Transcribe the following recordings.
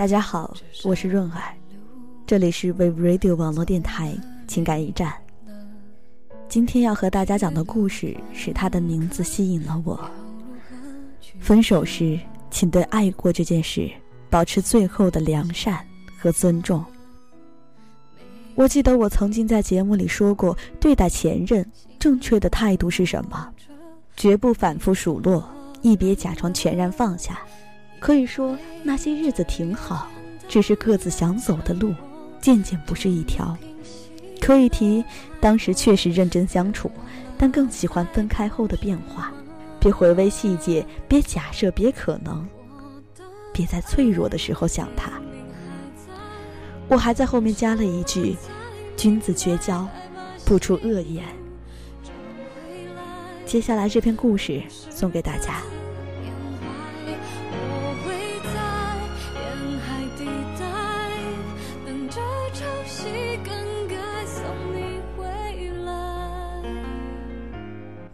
大家好，我是润儿，这里是 Wave Radio 网络电台情感驿站。今天要和大家讲的故事是他的名字吸引了我。分手时，请对爱过这件事保持最后的良善和尊重。我记得我曾经在节目里说过，对待前任正确的态度是什么？绝不反复数落，一别假装全然放下。可以说那些日子挺好，只是各自想走的路，渐渐不是一条。可以提，当时确实认真相处，但更喜欢分开后的变化。别回味细节，别假设，别可能，别在脆弱的时候想他。我还在后面加了一句：“君子绝交，不出恶言。”接下来这篇故事送给大家。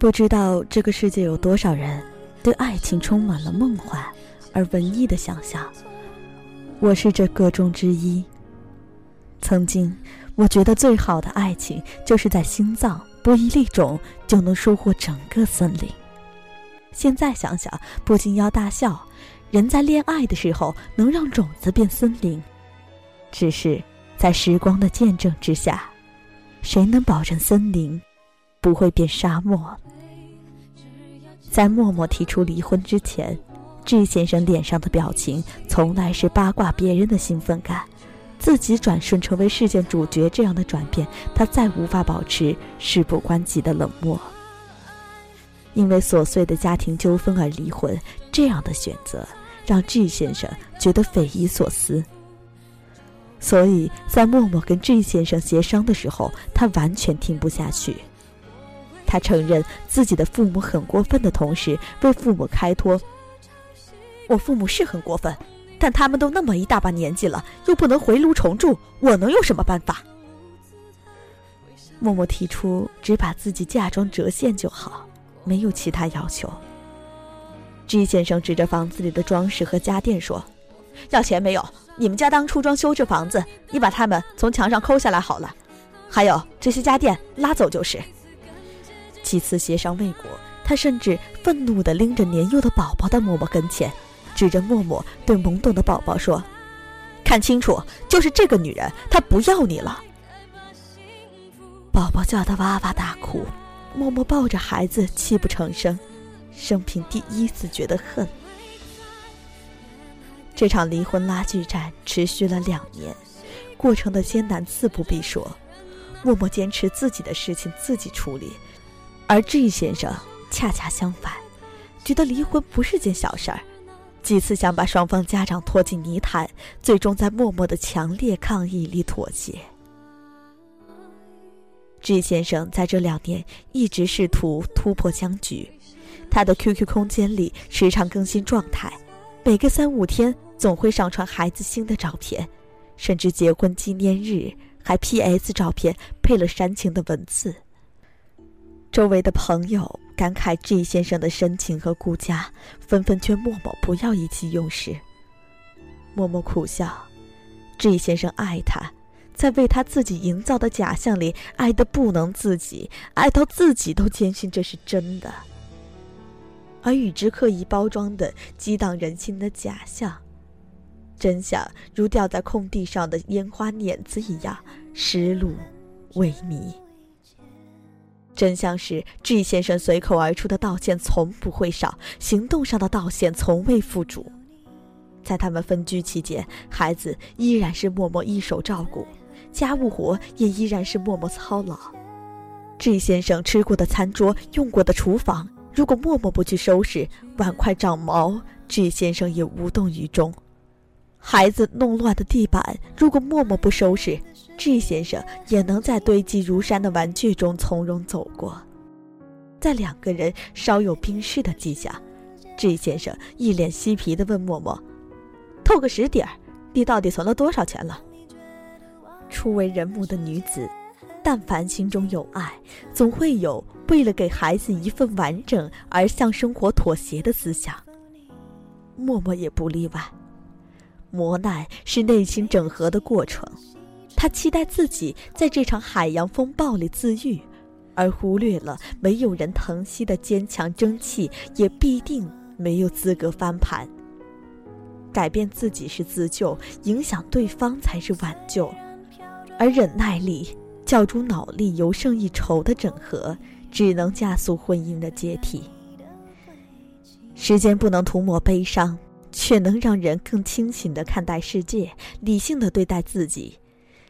不知道这个世界有多少人对爱情充满了梦幻而文艺的想象，我是这个中之一。曾经，我觉得最好的爱情就是在心脏播一粒种就能收获整个森林。现在想想，不禁要大笑。人在恋爱的时候能让种子变森林，只是在时光的见证之下，谁能保证森林不会变沙漠？在默默提出离婚之前智先生脸上的表情从来是八卦别人的兴奋感，自己转瞬成为事件主角这样的转变，他再无法保持事不关己的冷漠。因为琐碎的家庭纠纷而离婚，这样的选择让智先生觉得匪夷所思。所以在默默跟智先生协商的时候，他完全听不下去。他承认自己的父母很过分的同时，为父母开脱。我父母是很过分，但他们都那么一大把年纪了，又不能回炉重铸，我能有什么办法？默默提出只把自己嫁妆折现就好，没有其他要求。G 先生指着房子里的装饰和家电说：“要钱没有？你们家当初装修这房子，你把它们从墙上抠下来好了。还有这些家电拉走就是。”几次协商未果，他甚至愤怒地拎着年幼的宝宝到默默跟前，指着默默对懵懂的宝宝说：“看清楚，就是这个女人，她不要你了。”宝宝叫得哇哇大哭，默默抱着孩子泣不成声，生平第一次觉得恨。这场离婚拉锯战持续了两年，过程的艰难自不必说，默默坚持自己的事情自己处理。而 G 先生恰恰相反，觉得离婚不是件小事儿，几次想把双方家长拖进泥潭，最终在默默的强烈抗议里妥协。G 先生在这两年一直试图突破僵局，他的 QQ 空间里时常更新状态，每隔三五天总会上传孩子新的照片，甚至结婚纪念日还 PS 照片配了煽情的文字。周围的朋友感慨 G 先生的深情和顾家，纷纷劝默默不要意气用事。默默苦笑，G 先生爱他，在为他自己营造的假象里爱得不能自己，爱到自己都坚信这是真的。而与之刻意包装的激荡人心的假象，真相如掉在空地上的烟花碾子一样湿漉萎靡。真相是，G 先生随口而出的道歉从不会少，行动上的道歉从未付诸。在他们分居期间，孩子依然是默默一手照顾，家务活也依然是默默操劳。G 先生吃过的餐桌、用过的厨房，如果默默不去收拾，碗筷长毛，G 先生也无动于衷。孩子弄乱的地板，如果默默不收拾，G 先生也能在堆积如山的玩具中从容走过。在两个人稍有冰释的迹象，G 先生一脸嬉皮地问默默：“透个实底儿，你到底存了多少钱了？”初为人母的女子，但凡心中有爱，总会有为了给孩子一份完整而向生活妥协的思想。默默也不例外。磨难是内心整合的过程。他期待自己在这场海洋风暴里自愈，而忽略了没有人疼惜的坚强争气，也必定没有资格翻盘。改变自己是自救，影响对方才是挽救，而忍耐力较诸脑力尤胜一筹的整合，只能加速婚姻的解体。时间不能涂抹悲伤，却能让人更清醒地看待世界，理性地对待自己。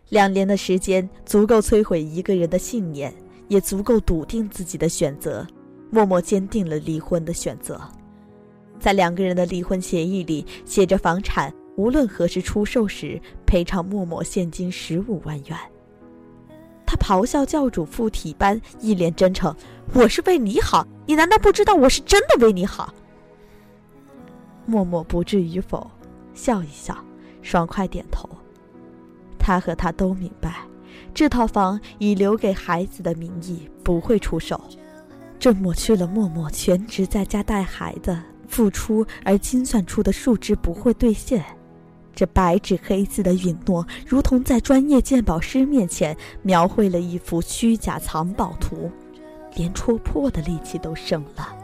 两年的时间足够摧毁一个人的信念，也足够笃定自己的选择。默默坚定了离婚的选择，在两个人的离婚协议里写着，房产无论何时出售时赔偿默默现金十五万元。他咆哮教主附体般，一脸真诚：“我是为你好，你难道不知道我是真的为你好？”默默不置与否，笑一笑，爽快点头。他和他都明白，这套房以留给孩子的名义不会出手。这抹去了默默全职在家带孩子付出而精算出的数值不会兑现。这白纸黑字的允诺，如同在专业鉴宝师面前描绘了一幅虚假藏宝图，连戳破的力气都省了。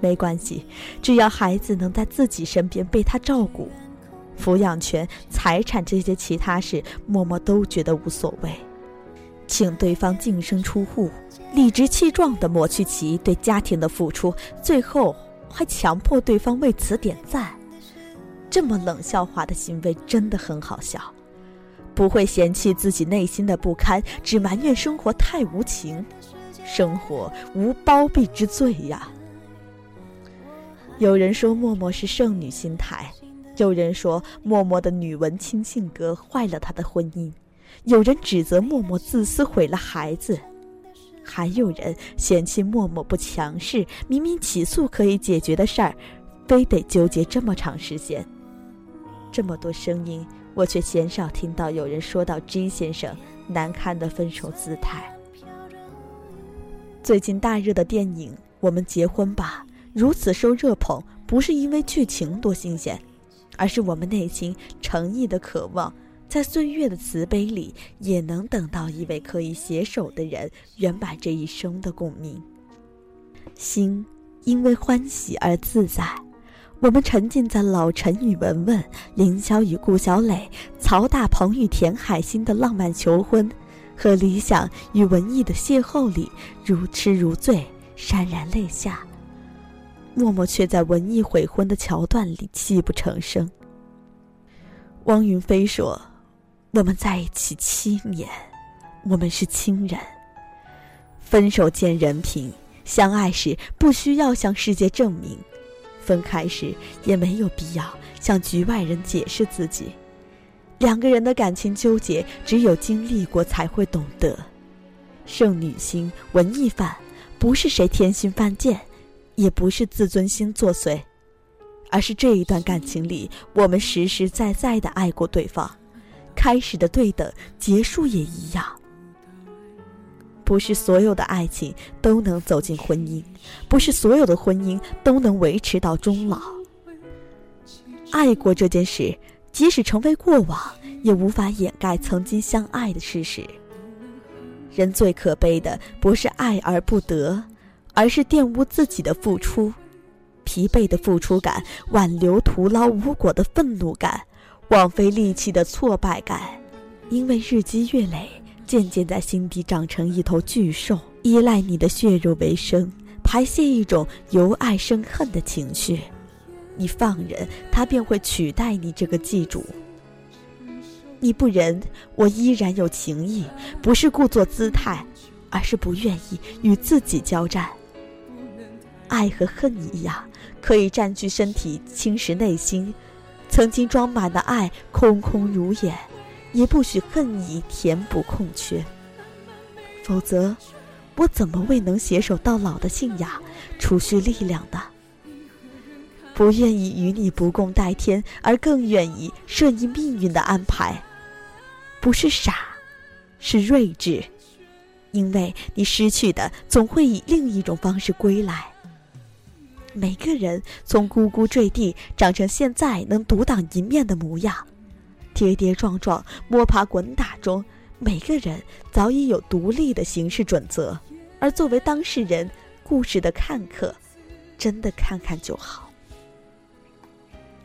没关系，只要孩子能在自己身边被他照顾。抚养权、财产这些其他事，默默都觉得无所谓。请对方净身出户，理直气壮地抹去其对家庭的付出，最后还强迫对方为此点赞。这么冷笑话的行为真的很好笑。不会嫌弃自己内心的不堪，只埋怨生活太无情。生活无包庇之罪呀。有人说默默是剩女心态。有人说默默的女文青性格坏了他的婚姻，有人指责默默自私毁了孩子，还有人嫌弃默默不强势。明明起诉可以解决的事儿，非得纠结这么长时间。这么多声音，我却鲜少听到有人说到 J 先生难堪的分手姿态。最近大热的电影《我们结婚吧》如此受热捧，不是因为剧情多新鲜。而是我们内心诚意的渴望，在岁月的慈悲里，也能等到一位可以携手的人，圆满这一生的共鸣。心因为欢喜而自在，我们沉浸在老陈与文文、凌霄与顾小磊、曹大鹏与田海心的浪漫求婚，和理想与文艺的邂逅里，如痴如醉，潸然泪下。默默却在文艺悔婚的桥段里泣不成声。汪云飞说：“我们在一起七年，我们是亲人。分手见人品，相爱时不需要向世界证明，分开时也没有必要向局外人解释自己。两个人的感情纠结，只有经历过才会懂得。剩女心、文艺范，不是谁天心犯贱。”也不是自尊心作祟，而是这一段感情里，我们实实在在的爱过对方，开始的对等，结束也一样。不是所有的爱情都能走进婚姻，不是所有的婚姻都能维持到终老。爱过这件事，即使成为过往，也无法掩盖曾经相爱的事实。人最可悲的，不是爱而不得。而是玷污自己的付出，疲惫的付出感，挽留徒劳无果的愤怒感，枉费力气的挫败感，因为日积月累，渐渐在心底长成一头巨兽，依赖你的血肉为生，排泄一种由爱生恨的情绪。你放任他，便会取代你这个祭主。你不仁，我依然有情义，不是故作姿态，而是不愿意与自己交战。爱和恨一样，可以占据身体，侵蚀内心。曾经装满的爱，空空如也，也不许恨意填补空缺。否则，我怎么为能携手到老的信仰储蓄力量的？不愿意与你不共戴天，而更愿意顺应命运的安排，不是傻，是睿智。因为你失去的，总会以另一种方式归来。每个人从呱呱坠地长成现在能独当一面的模样，跌跌撞撞、摸爬滚打中，每个人早已有独立的行事准则。而作为当事人、故事的看客，真的看看就好。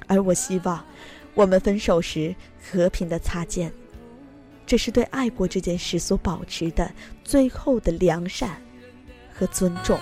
而我希望，我们分手时和平的擦肩，这是对爱过这件事所保持的最后的良善和尊重。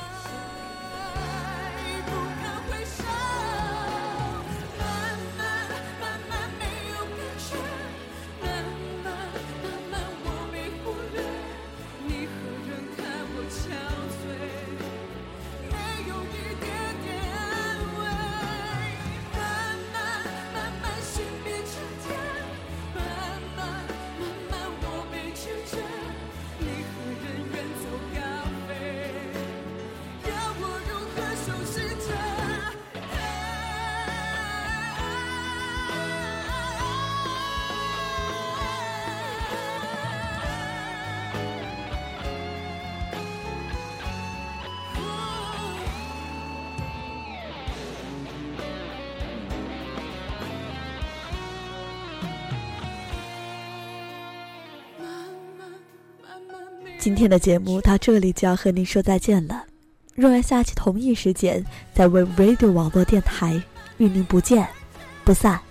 今天的节目到这里就要和您说再见了。若要下期同一时间在 We Radio 网络电台与您不见不散。